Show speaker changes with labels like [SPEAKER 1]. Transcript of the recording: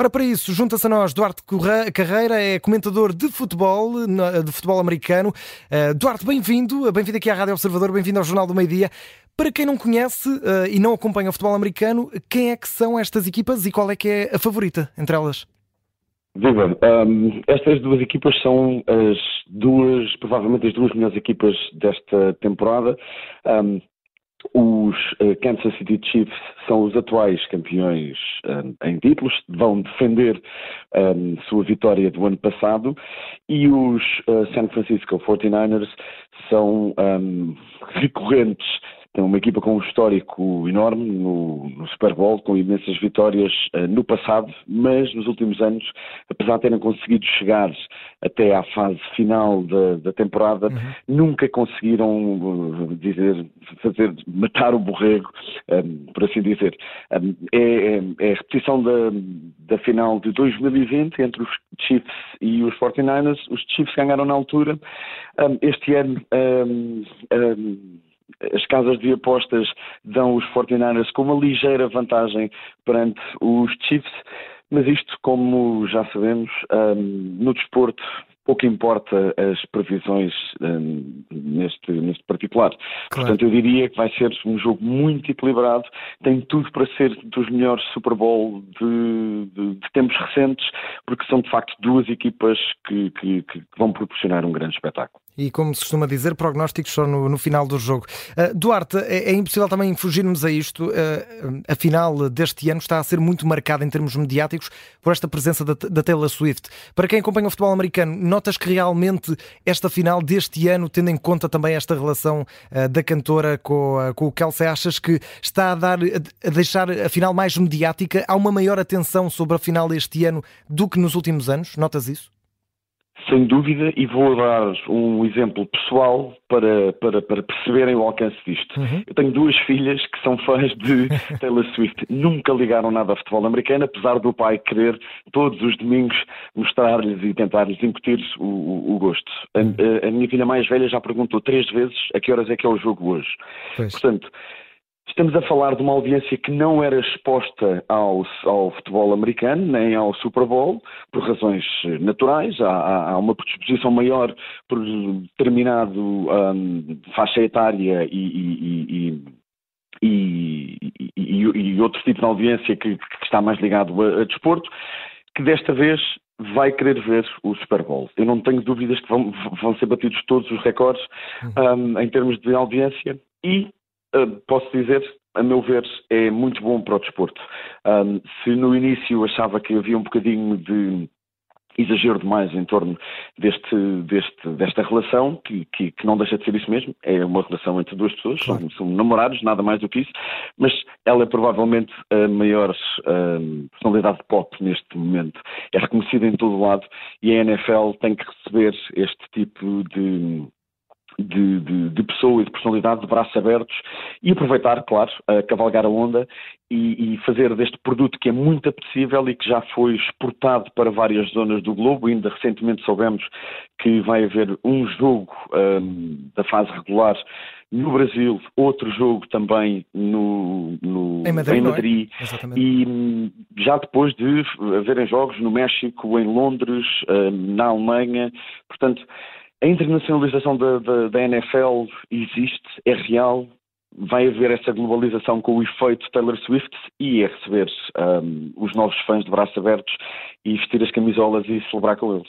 [SPEAKER 1] Ora, para isso, junta-se a nós Duarte Carreira, é comentador de futebol, de futebol americano. Uh, Duarte, bem-vindo, bem-vindo aqui à Rádio Observador, bem-vindo ao Jornal do Meio Dia. Para quem não conhece uh, e não acompanha o futebol americano, quem é que são estas equipas e qual é que é a favorita entre elas?
[SPEAKER 2] Viva, um, estas duas equipas são as duas, provavelmente as duas melhores equipas desta temporada. Um, os uh, Kansas City Chiefs são os atuais campeões um, em títulos, vão defender um, sua vitória do ano passado. E os uh, San Francisco 49ers são um, recorrentes tem uma equipa com um histórico enorme no, no Super Bowl, com imensas vitórias uh, no passado, mas nos últimos anos, apesar de terem conseguido chegar até à fase final da, da temporada, uhum. nunca conseguiram uh, dizer, fazer matar o borrego, um, eh, por assim dizer. Um, é, é, a repetição da, da final de 2020 entre os Chiefs e os 49ers. Os Chiefs ganharam na altura. Um, este ano as casas de apostas dão os 49ers com uma ligeira vantagem perante os Chiefs, mas isto, como já sabemos, um, no desporto pouco importa as previsões um, neste, neste particular. Claro. Portanto, eu diria que vai ser um jogo muito equilibrado, tem tudo para ser dos melhores Super Bowl de, de, de tempos recentes, porque são de facto duas equipas que, que, que vão proporcionar um grande espetáculo
[SPEAKER 1] e, como se costuma dizer, prognósticos só no, no final do jogo. Uh, Duarte, é, é, impossível também fugirmos a isto. Uh, a final deste ano está a ser muito marcada em termos mediáticos por esta presença da, da Taylor Swift. Para quem acompanha o futebol americano, notas que realmente esta final deste ano, tendo em conta também esta relação uh, da cantora com, com o Kelsey, achas que está a, dar, a deixar a final mais mediática? Há uma maior atenção sobre a final deste ano do que nos últimos anos? Notas isso?
[SPEAKER 2] Sem dúvida, e vou dar um exemplo pessoal para, para, para perceberem o alcance disto. Uhum. Eu tenho duas filhas que são fãs de Taylor Swift. Nunca ligaram nada a futebol americano, apesar do pai querer todos os domingos mostrar-lhes e tentar-lhes incutir o, o, o gosto. A, a, minha filha mais velha já perguntou três vezes a que horas é que é o jogo hoje. Pois. Portanto, Estamos a falar de uma audiência que não era exposta ao, ao, futebol americano, nem ao Super Bowl, por razões naturais. Há, há uma predisposição maior por determinado um, faixa etária e, e, e, e, outro tipo de audiência que, que está mais ligado a, a, desporto, que desta vez vai querer ver o Super Bowl. Eu não tenho dúvidas que vão, vão ser batidos todos os recordes um, em termos de audiência e posso dizer, a meu ver, é muito bom para o desporto. Um, se no início achava que havia um bocadinho de exagero demais em torno deste, deste, desta relação, que, que, que, não deixa de ser isso mesmo, é uma relação entre duas pessoas, claro. são, são, namorados, nada mais do que isso, mas ela é provavelmente a maior um, personalidade pop neste momento. É reconhecida em todo o lado e a NFL tem que receber este tipo de de, de, de, pessoa e de personalidade, de braços abertos e aproveitar, claro, a cavalgar a onda e, e, fazer deste produto que é muito apetecível e que já foi exportado para várias zonas do globo. Ainda recentemente soubemos que vai haver um jogo um, da fase regular no Brasil, outro jogo também no, no
[SPEAKER 1] em Madrid,
[SPEAKER 2] em Madrid
[SPEAKER 1] é?
[SPEAKER 2] e hum, já depois de haverem jogos no México, em Londres, hum, na Alemanha, portanto a internacionalização da, da, da, NFL existe, é real, vai haver essa globalização com o efeito Taylor Swift e é receber um, os novos fãs de braços abertos e vestir as camisolas e celebrar com eles.